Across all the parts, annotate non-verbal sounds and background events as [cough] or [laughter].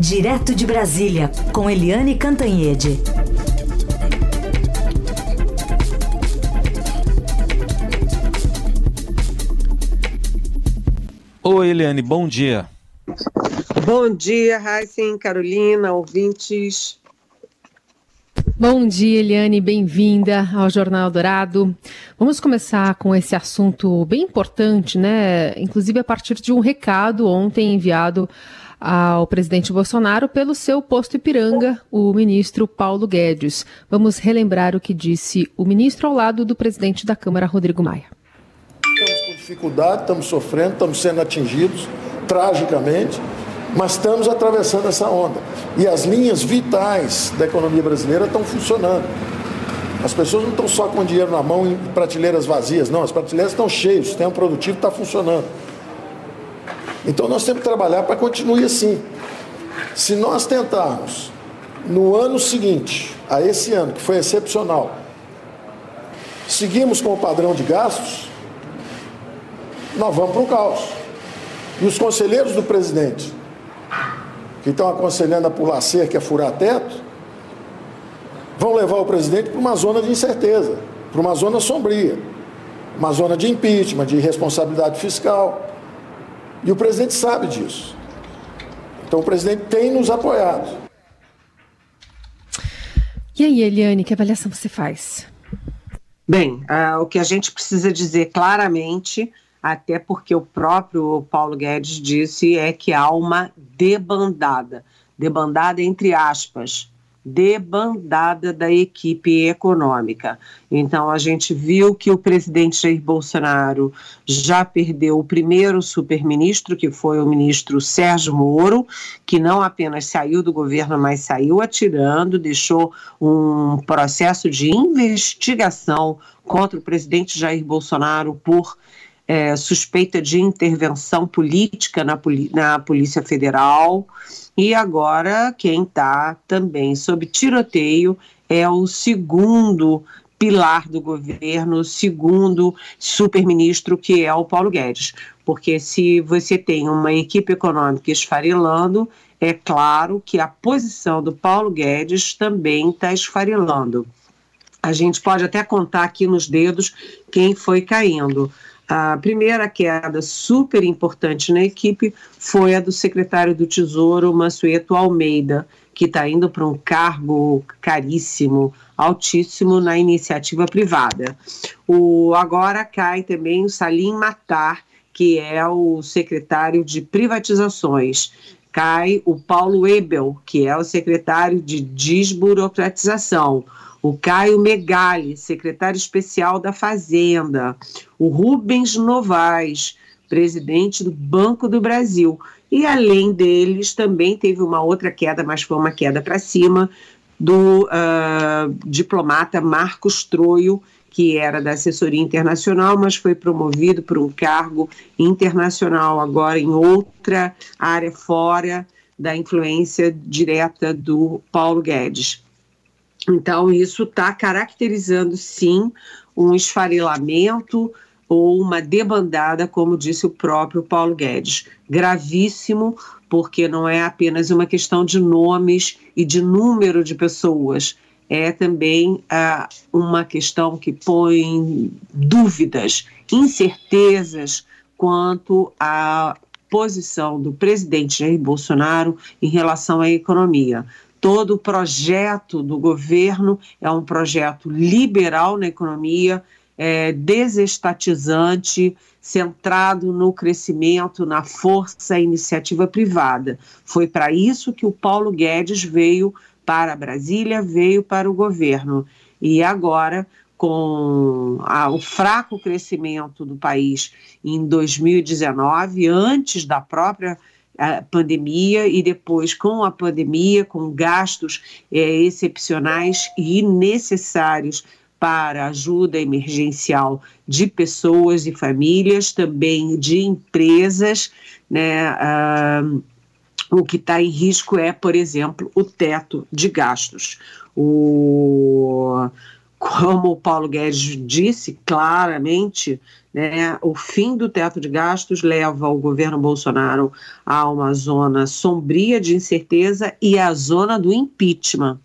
Direto de Brasília, com Eliane Cantanhede. Oi, Eliane, bom dia. Bom dia, Raíssen, Carolina, ouvintes. Bom dia, Eliane, bem-vinda ao Jornal Dourado. Vamos começar com esse assunto bem importante, né? Inclusive a partir de um recado ontem enviado ao presidente Bolsonaro pelo seu posto Ipiranga, o ministro Paulo Guedes. Vamos relembrar o que disse o ministro ao lado do presidente da Câmara, Rodrigo Maia. Estamos com dificuldade, estamos sofrendo, estamos sendo atingidos tragicamente, mas estamos atravessando essa onda. E as linhas vitais da economia brasileira estão funcionando. As pessoas não estão só com dinheiro na mão em prateleiras vazias, não, as prateleiras estão cheias, o sistema produtivo está funcionando. Então nós temos que trabalhar para que continue assim. Se nós tentarmos, no ano seguinte, a esse ano, que foi excepcional, seguimos com o padrão de gastos, nós vamos para o caos. E os conselheiros do presidente, que estão aconselhando a pular cerca e a furar teto, vão levar o presidente para uma zona de incerteza, para uma zona sombria, uma zona de impeachment, de responsabilidade fiscal. E o presidente sabe disso. Então o presidente tem nos apoiado. E aí, Eliane, que avaliação você faz? Bem, uh, o que a gente precisa dizer claramente, até porque o próprio Paulo Guedes disse, é que há uma debandada debandada entre aspas, debandada da equipe econômica. Então, a gente viu que o presidente Jair Bolsonaro já perdeu o primeiro superministro, que foi o ministro Sérgio Moro, que não apenas saiu do governo, mas saiu atirando, deixou um processo de investigação contra o presidente Jair Bolsonaro por é, suspeita de intervenção política na, na Polícia Federal. E agora, quem está também sob tiroteio é o segundo pilar do governo, segundo superministro, que é o Paulo Guedes. Porque se você tem uma equipe econômica esfarelando, é claro que a posição do Paulo Guedes também está esfarelando. A gente pode até contar aqui nos dedos quem foi caindo. A primeira queda super importante na equipe foi a do secretário do Tesouro, Mansueto Almeida, que está indo para um cargo caríssimo, altíssimo na iniciativa privada. O, agora cai também o Salim Matar, que é o secretário de privatizações. Cai o Paulo Ebel, que é o secretário de desburocratização o Caio Megali, secretário especial da Fazenda, o Rubens Novaes, presidente do Banco do Brasil. E além deles, também teve uma outra queda, mas foi uma queda para cima, do uh, diplomata Marcos Troio, que era da assessoria internacional, mas foi promovido por um cargo internacional agora em outra área fora da influência direta do Paulo Guedes. Então, isso está caracterizando, sim, um esfarelamento ou uma debandada, como disse o próprio Paulo Guedes. Gravíssimo, porque não é apenas uma questão de nomes e de número de pessoas, é também ah, uma questão que põe dúvidas, incertezas quanto à posição do presidente Jair Bolsonaro em relação à economia todo o projeto do governo é um projeto liberal na economia, é, desestatizante, centrado no crescimento, na força e iniciativa privada. Foi para isso que o Paulo Guedes veio para Brasília, veio para o governo. E agora, com a, o fraco crescimento do país em 2019, antes da própria a pandemia e depois com a pandemia, com gastos é, excepcionais e necessários para ajuda emergencial de pessoas e famílias, também de empresas, né? Ah, o que está em risco é, por exemplo, o teto de gastos. O, como o Paulo Guedes disse claramente, Né? O fim do teto de gastos leva o governo Bolsonaro a uma zona sombria de incerteza e a zona do impeachment.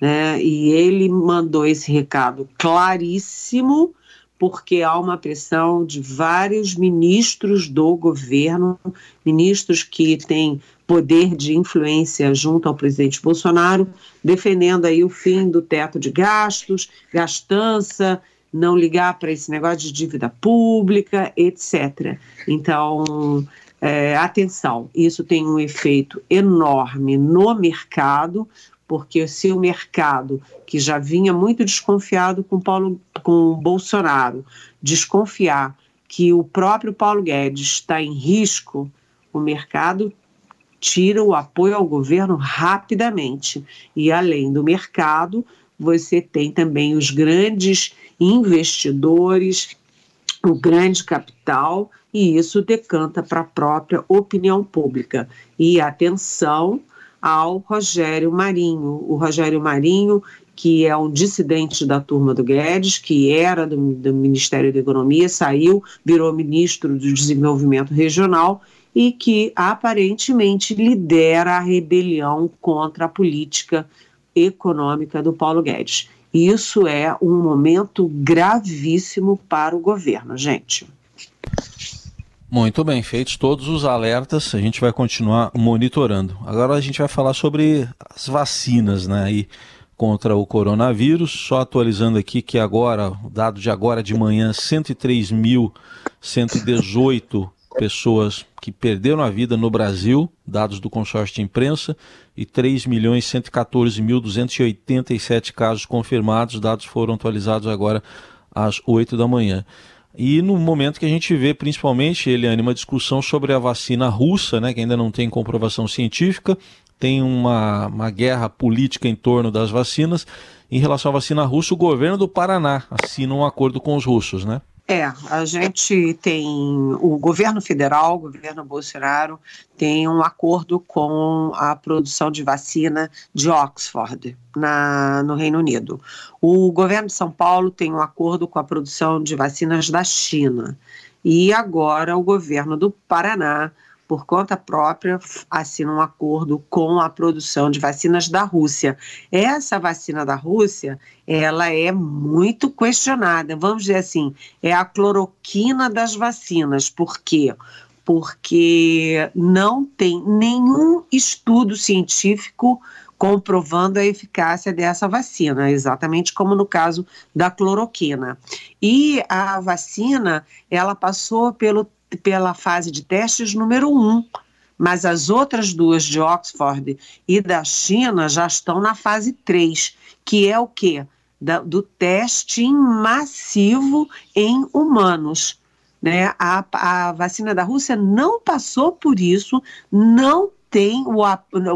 Né? E ele mandou esse recado claríssimo, porque há uma pressão de vários ministros do governo, ministros que têm poder de influência junto ao presidente Bolsonaro, defendendo aí o fim do teto de gastos, gastança, não ligar para esse negócio de dívida pública, etc. Então, é, atenção, isso tem um efeito enorme no mercado, porque se o mercado, que já vinha muito desconfiado com Paulo, com Bolsonaro, desconfiar que o próprio Paulo Guedes está em risco, o mercado tira o apoio ao governo rapidamente. E além do mercado, você tem também os grandes investidores, o grande capital, e isso decanta para a própria opinião pública. E atenção ao Rogério Marinho. O Rogério Marinho, que é um dissidente da turma do Guedes, que era do, do Ministério da Economia, saiu, virou ministro do Desenvolvimento Regional e que aparentemente lidera a rebelião contra a política econômica do Paulo Guedes. Isso é um momento gravíssimo para o governo, gente. Muito bem, feitos todos os alertas, a gente vai continuar monitorando. Agora a gente vai falar sobre as vacinas, né? E contra o coronavírus, só atualizando aqui que agora, dado de agora de manhã, 103.118 pessoas que perderam a vida no Brasil, dados do consórcio de imprensa, e 3.114.287 casos confirmados, dados foram atualizados agora às 8 da manhã. E no momento que a gente vê, principalmente, Eliane, uma discussão sobre a vacina russa, né, que ainda não tem comprovação científica, tem uma, uma guerra política em torno das vacinas. Em relação à vacina russa, o governo do Paraná assina um acordo com os russos, né? É, a gente tem o governo federal, o governo Bolsonaro, tem um acordo com a produção de vacina de Oxford, na, no Reino Unido. O governo de São Paulo tem um acordo com a produção de vacinas da China. E agora o governo do Paraná por conta própria, assina um acordo com a produção de vacinas da Rússia. Essa vacina da Rússia, ela é muito questionada. Vamos dizer assim, é a cloroquina das vacinas. Por quê? Porque não tem nenhum estudo científico comprovando a eficácia dessa vacina, exatamente como no caso da cloroquina. E a vacina, ela passou pelo pela fase de testes número um, mas as outras duas de Oxford e da China já estão na fase 3, que é o quê? Da, do teste massivo em humanos. Né? A, a vacina da Rússia não passou por isso, não tem o,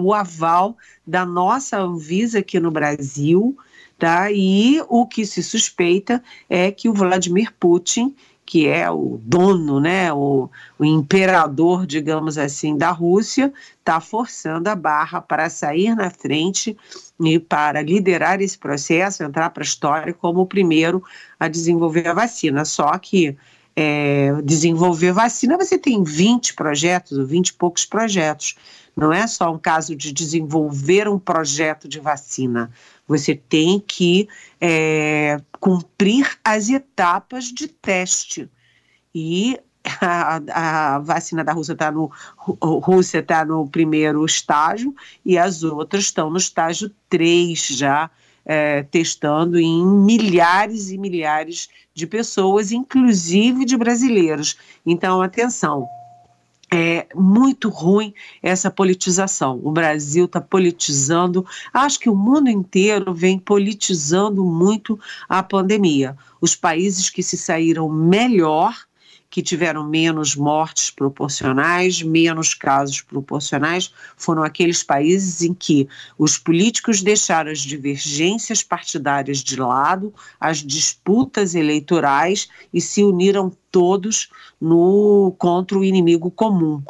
o aval da nossa Anvisa aqui no Brasil, tá? E o que se suspeita é que o Vladimir Putin que é o dono, né, o, o imperador, digamos assim, da Rússia, está forçando a barra para sair na frente e para liderar esse processo, entrar para a história como o primeiro a desenvolver a vacina. Só que é, desenvolver vacina, você tem 20 projetos, ou 20 e poucos projetos. Não é só um caso de desenvolver um projeto de vacina. Você tem que é, cumprir as etapas de teste. E a, a, vacina da Rússia está no Rússia está no primeiro estágio e as outras estão no estágio 3 já é, testando em milhares e milhares de pessoas, inclusive de brasileiros. Então, atenção, é muito ruim essa politização. O Brasil está politizando, acho que o mundo inteiro vem politizando muito a pandemia. Os países que se saíram melhor que tiveram menos mortes proporcionais, menos casos proporcionais, foram aqueles países em que os políticos deixaram as divergências partidárias de lado, as disputas eleitorais e se uniram todos no contra o inimigo comum.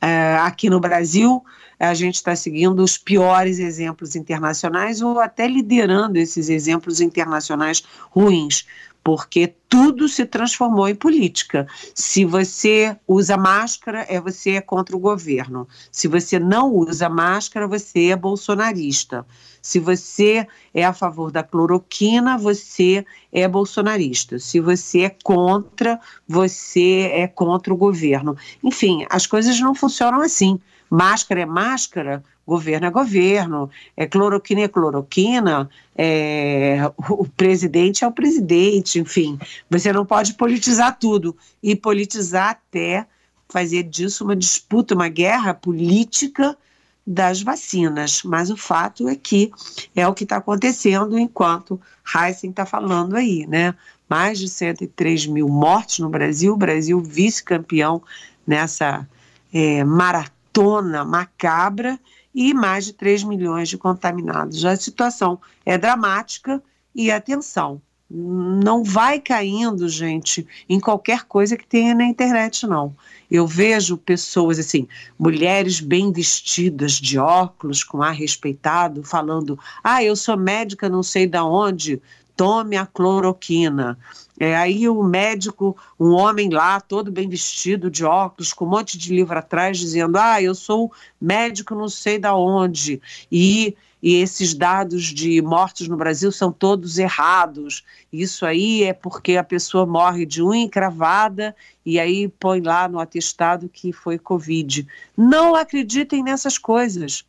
É, aqui no Brasil, a gente está seguindo os piores exemplos internacionais ou até liderando esses exemplos internacionais ruins, porque tudo se transformou em política. Se você usa máscara, é você é contra o governo. Se você não usa máscara, você é bolsonarista. Se você é a favor da cloroquina, você é bolsonarista. Se você é contra, você é contra o governo. Enfim, as coisas não funcionam assim. Máscara é máscara, governo é governo, é cloroquina é cloroquina, é, o presidente é o presidente, enfim. Você não pode politizar tudo e politizar até fazer disso uma disputa, uma guerra política das vacinas. Mas o fato é que é o que está acontecendo enquanto Heisen está falando aí, né? Mais de 103 mil mortes no Brasil, Brasil vice-campeão nessa é, maratona macabra e mais de 3 milhões de contaminados. A situação é dramática e atenção, não vai caindo, gente, em qualquer coisa que tenha na internet, não. Eu vejo pessoas assim, mulheres bem vestidas, de óculos, com ar respeitado, falando: ah, eu sou médica, não sei da onde, tome a cloroquina. É, aí o médico, um homem lá, todo bem vestido, de óculos, com um monte de livro atrás, dizendo: Ah, eu sou médico não sei da onde. E, e esses dados de mortes no Brasil são todos errados. Isso aí é porque a pessoa morre de unha encravada e aí põe lá no atestado que foi Covid. Não acreditem nessas coisas.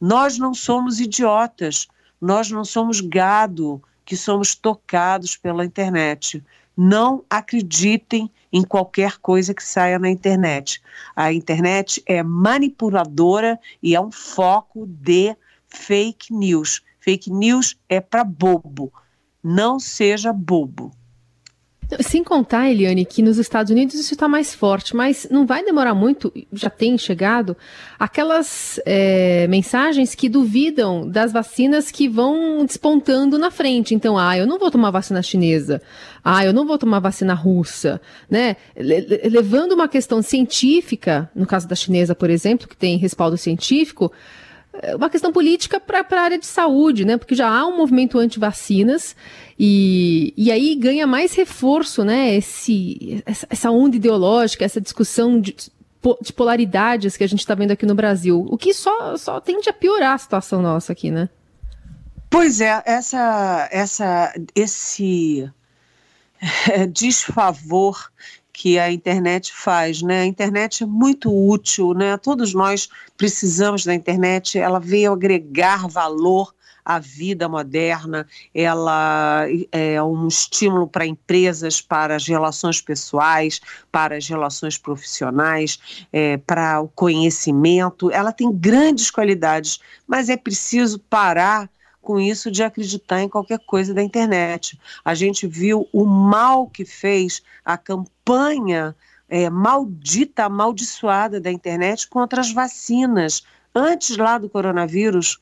Nós não somos idiotas, nós não somos gado que somos tocados pela internet. Não acreditem em qualquer coisa que saia na internet. A internet é manipuladora e é um foco de fake news. Fake news é para bobo. Não seja bobo. Sem contar, Eliane, que nos Estados Unidos isso está mais forte, mas não vai demorar muito, já tem chegado, aquelas é, mensagens que duvidam das vacinas que vão despontando na frente. Então, ah, eu não vou tomar vacina chinesa, ah, eu não vou tomar vacina russa, né? levando uma questão científica, no caso da chinesa, por exemplo, que tem respaldo científico, uma questão política para a área de saúde, né? Porque já há um movimento anti-vacinas e, e aí ganha mais reforço, né? Esse, essa, essa onda ideológica, essa discussão de, de polaridades que a gente está vendo aqui no Brasil, o que só, só tende a piorar a situação nossa aqui, né? Pois é, essa, essa, esse [laughs] desfavor que a internet faz, né? A internet é muito útil, né? Todos nós precisamos da internet, ela veio agregar valor à vida moderna, ela é um estímulo para empresas, para as relações pessoais, para as relações profissionais, é, para o conhecimento. Ela tem grandes qualidades, mas é preciso parar com isso de acreditar em qualquer coisa da internet. A gente viu o mal que fez a campanha é, maldita, amaldiçoada da internet contra as vacinas. Antes lá do coronavírus,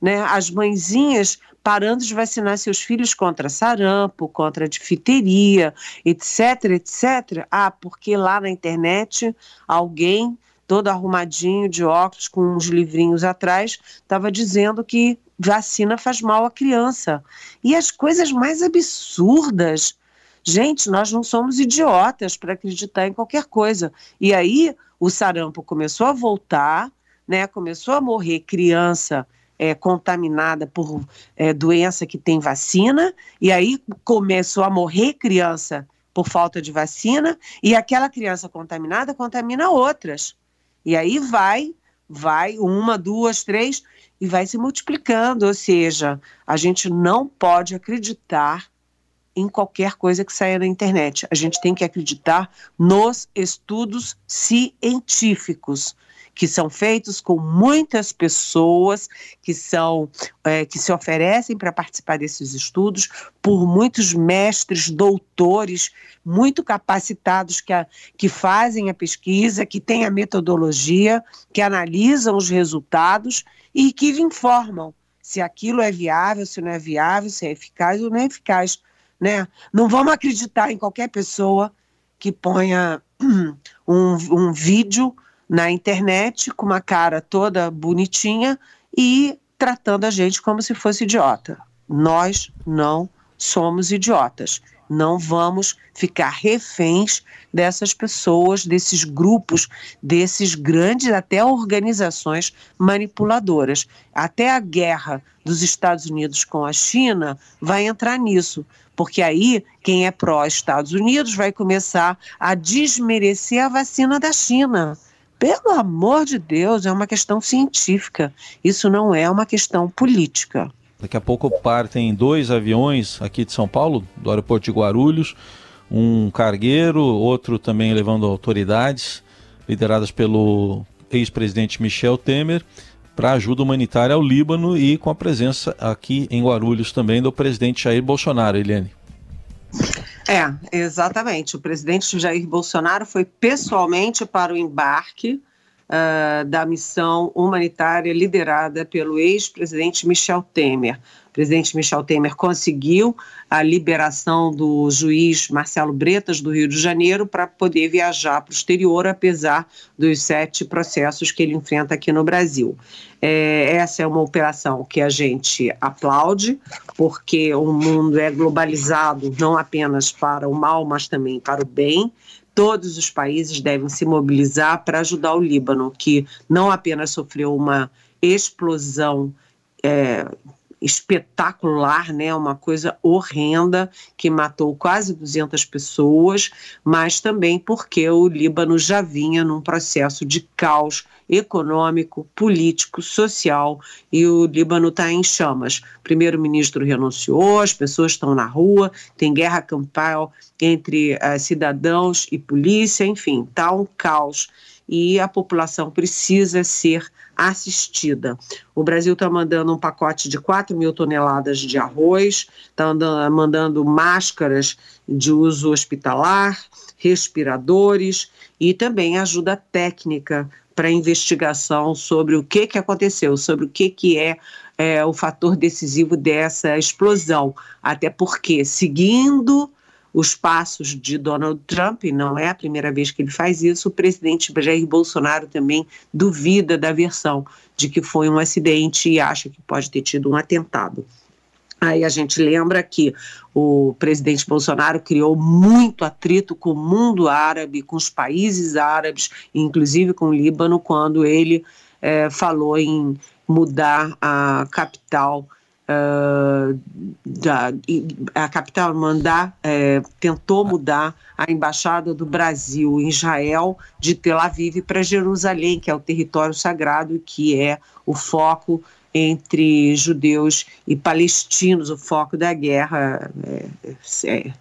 né, as mãezinhas parando de vacinar seus filhos contra sarampo, contra difteria, etc, etc. Ah, porque lá na internet alguém todo arrumadinho de óculos com uns livrinhos atrás estava dizendo que vacina faz mal à criança. E as coisas mais absurdas. Gente, nós não somos idiotas para acreditar em qualquer coisa. E aí o sarampo começou a voltar, né? Começou a morrer criança é, contaminada por é, doença que tem vacina, e aí começou a morrer criança por falta de vacina, e aquela criança contaminada contamina outras. E aí vai, vai, uma, duas, três, e vai se multiplicando. Ou seja, a gente não pode acreditar em qualquer coisa que saia na internet. A gente tem que acreditar nos estudos científicos que são feitos com muitas pessoas que são é, que se oferecem para participar desses estudos por muitos mestres, doutores muito capacitados que, a, que fazem a pesquisa, que têm a metodologia, que analisam os resultados e que informam se aquilo é viável, se não é viável, se é eficaz ou não é eficaz. Né? Não vamos acreditar em qualquer pessoa que ponha [clears throat] um, um vídeo na internet com uma cara toda bonitinha e tratando a gente como se fosse idiota. Nós não somos idiotas. Não vamos ficar reféns dessas pessoas, desses grupos, desses grandes até organizações manipuladoras. Até a guerra dos Estados Unidos com a China vai entrar nisso, porque aí quem é pró-Estados Unidos vai começar a desmerecer a vacina da China. Pelo amor de Deus, é uma questão científica. Isso não é uma questão política. Daqui a pouco partem dois aviões aqui de São Paulo, do aeroporto de Guarulhos, um cargueiro, outro também levando autoridades, lideradas pelo ex-presidente Michel Temer, para ajuda humanitária ao Líbano e com a presença aqui em Guarulhos também do presidente Jair Bolsonaro, Eliane. É, exatamente. O presidente Jair Bolsonaro foi pessoalmente para o embarque uh, da missão humanitária liderada pelo ex-presidente Michel Temer. Presidente Michel Temer conseguiu a liberação do juiz Marcelo Bretas, do Rio de Janeiro, para poder viajar para o exterior, apesar dos sete processos que ele enfrenta aqui no Brasil. É, essa é uma operação que a gente aplaude, porque o mundo é globalizado não apenas para o mal, mas também para o bem todos os países devem se mobilizar para ajudar o Líbano, que não apenas sofreu uma explosão é, espetacular, né, uma coisa horrenda que matou quase 200 pessoas, mas também porque o Líbano já vinha num processo de caos econômico, político, social e o Líbano está em chamas. O primeiro-ministro renunciou, as pessoas estão na rua, tem guerra campal entre uh, cidadãos e polícia, enfim, está um caos e a população precisa ser assistida. O Brasil está mandando um pacote de 4 mil toneladas de arroz, está mandando máscaras de uso hospitalar, respiradores e também ajuda técnica para investigação sobre o que, que aconteceu, sobre o que, que é, é o fator decisivo dessa explosão. Até porque, seguindo os passos de Donald Trump, e não é a primeira vez que ele faz isso, o presidente Jair Bolsonaro também duvida da versão de que foi um acidente e acha que pode ter tido um atentado. Aí a gente lembra que o presidente Bolsonaro criou muito atrito com o mundo árabe, com os países árabes, inclusive com o Líbano, quando ele é, falou em mudar a capital uh, da, a capital mandar é, tentou mudar a embaixada do Brasil em Israel de Tel Aviv para Jerusalém, que é o território sagrado que é o foco entre judeus e palestinos, o foco da guerra é, é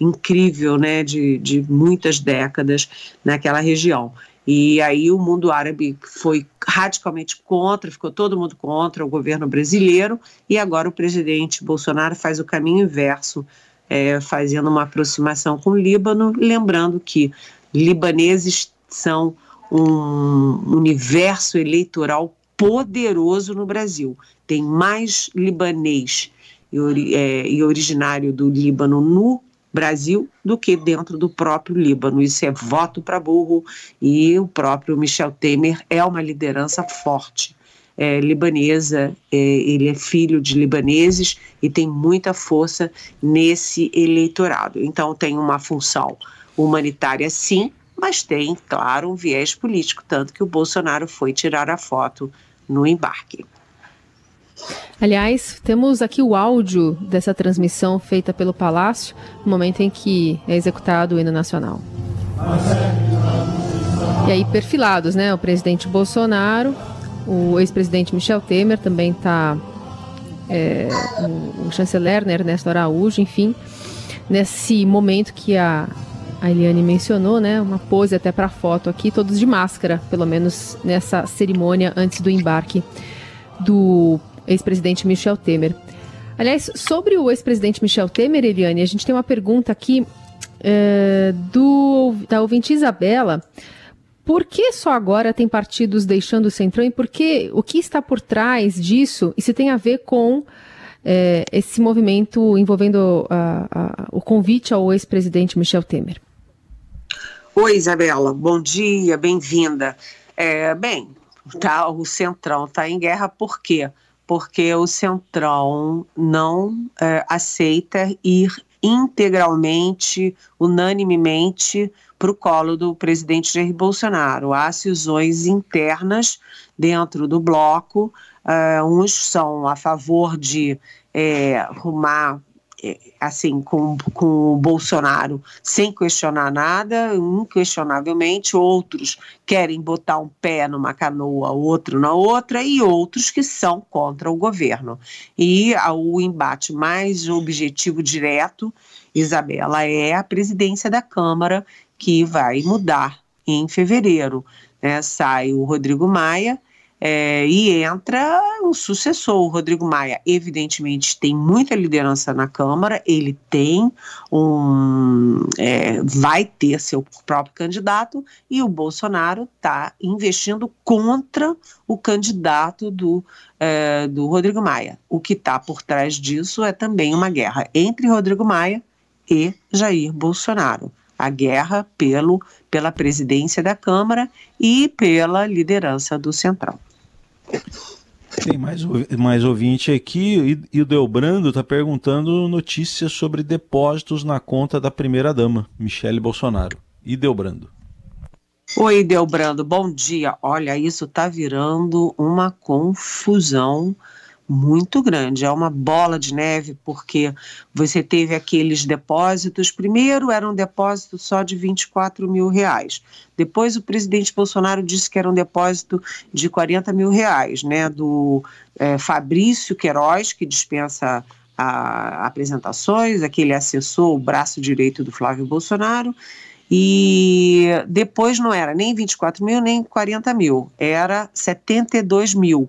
incrível, né, de, de muitas décadas naquela região. E aí o mundo árabe foi radicalmente contra, ficou todo mundo contra o governo brasileiro, e agora o presidente Bolsonaro faz o caminho inverso, é, fazendo uma aproximação com o Líbano, lembrando que libaneses são um universo eleitoral poderoso no Brasil. Tem mais libanês e, é, e originário do Líbano no Brasil do que dentro do próprio Líbano. Isso é voto para burro e o próprio Michel Temer é uma liderança forte. É, libanesa, é, ele é filho de libaneses e tem muita força nesse eleitorado. Então, tem uma função humanitária, sim, mas tem, claro, um viés político, tanto que o Bolsonaro foi tirar a foto no embarque. Aliás, temos aqui o áudio dessa transmissão feita pelo Palácio, no momento em que é executado o hino nacional. E aí, perfilados, né? O presidente Bolsonaro, o ex-presidente Michel Temer também está. É, o, chanceler né, Ernesto Araújo, enfim, nesse momento que a, a Eliane mencionou, né? Uma pose até para foto aqui, todos de máscara, pelo menos nessa cerimônia antes do embarque do ex-presidente Michel Temer. Aliás, sobre o ex-presidente Michel Temer, Eliane, a gente tem uma pergunta aqui é, do, da ouvinte Isabela. Por que só agora tem partidos deixando o Centrão e por que, o que está por trás disso e se tem a ver com é, esse movimento envolvendo a, a, o convite ao ex-presidente Michel Temer? Oi, Isabela, bom dia, bem-vinda. É, bem, tá, o Centrão está em guerra por quê? O Centrão não é, aceita ir integralmente, unanimemente para o colo do presidente Jair Bolsonaro. Há cisões internas dentro do bloco, uh, uns são a favor de é, arrumar é, assim, com, com o Bolsonaro sem questionar nada, inquestionavelmente, outros querem botar um pé numa canoa, outro na outra, e outros que são contra o governo. E o embate mais objetivo direto, Isabela, é a presidência da Câmara, que vai mudar em fevereiro. Né? Sai o Rodrigo Maia é, e entra o sucessor, o Rodrigo Maia. Evidentemente, tem muita liderança na Câmara, ele tem um. É, vai ter seu próprio candidato, e o Bolsonaro está investindo contra o candidato do, é, do Rodrigo Maia. O que está por trás disso é também uma guerra entre Rodrigo Maia e Jair Bolsonaro a guerra pelo, pela presidência da Câmara e pela liderança do Central. Tem mais, mais ouvinte aqui e, e o Delbrando está perguntando notícias sobre depósitos na conta da primeira-dama, Michele Bolsonaro. E Delbrando. Oi, Delbrando, bom dia. Olha, isso está virando uma confusão muito grande, é uma bola de neve, porque você teve aqueles depósitos. Primeiro era um depósito só de 24 mil reais. Depois o presidente Bolsonaro disse que era um depósito de 40 mil reais, né? Do é, Fabrício Queiroz, que dispensa a, apresentações, aquele assessor, o braço direito do Flávio Bolsonaro. E depois não era nem 24 mil, nem 40 mil, era 72 mil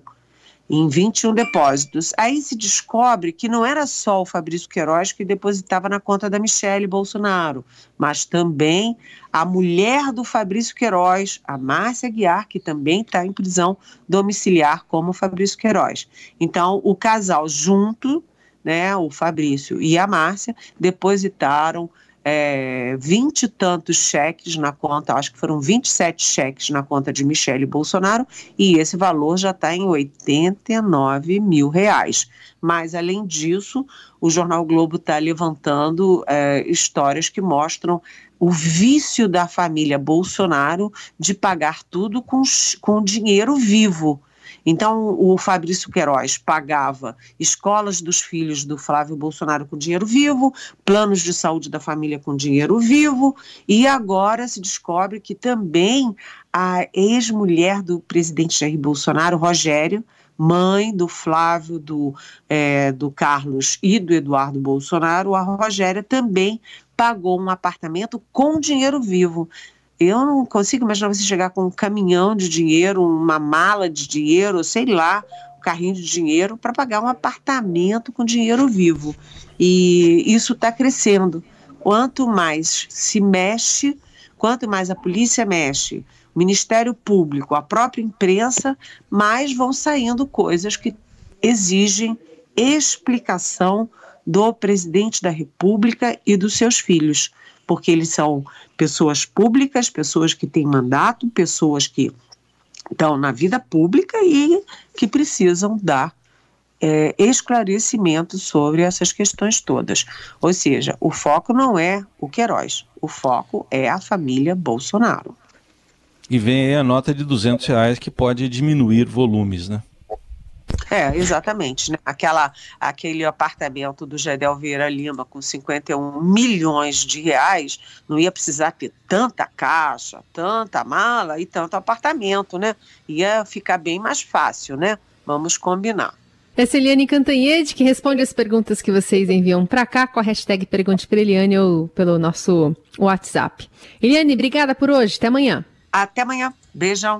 em 21 depósitos. Aí se descobre que não era só o Fabrício Queiroz que depositava na conta da Michele Bolsonaro, mas também a mulher do Fabrício Queiroz, a Márcia Guiar, que também está em prisão domiciliar como Fabrício Queiroz. Então, o casal junto, né, o Fabrício e a Márcia, depositaram é, 20 e tantos cheques na conta, acho que foram 27 cheques na conta de Michele Bolsonaro, e esse valor já está em 89 mil reais. Mas, além disso, o Jornal Globo está levantando é, histórias que mostram o vício da família Bolsonaro de pagar tudo com, com dinheiro vivo. Então, o Fabrício Queiroz pagava escolas dos filhos do Flávio Bolsonaro com dinheiro vivo, planos de saúde da família com dinheiro vivo, e agora se descobre que também a ex-mulher do presidente Jair Bolsonaro, Rogério, mãe do Flávio, do, é, do Carlos e do Eduardo Bolsonaro, a Rogéria também pagou um apartamento com dinheiro vivo. Eu não consigo imaginar você chegar com um caminhão de dinheiro, uma mala de dinheiro, sei lá, um carrinho de dinheiro para pagar um apartamento com dinheiro vivo. E isso está crescendo. Quanto mais se mexe, quanto mais a polícia mexe, o Ministério Público, a própria imprensa, mais vão saindo coisas que exigem explicação do presidente da República e dos seus filhos porque eles são pessoas públicas, pessoas que têm mandato, pessoas que estão na vida pública e que precisam dar é, esclarecimento sobre essas questões todas. Ou seja, o foco não é o Queiroz, o foco é a família Bolsonaro. E vem aí a nota de 200 reais que pode diminuir volumes, né? É, exatamente. Né? Aquela, aquele apartamento do Gedel Vieira Lima com 51 milhões de reais não ia precisar ter tanta caixa, tanta mala e tanto apartamento, né? Ia ficar bem mais fácil, né? Vamos combinar. Essa é Eliane Cantanhede, que responde as perguntas que vocês enviam para cá com a hashtag Pergunte para Eliane ou pelo nosso WhatsApp. Eliane, obrigada por hoje. Até amanhã. Até amanhã. Beijão.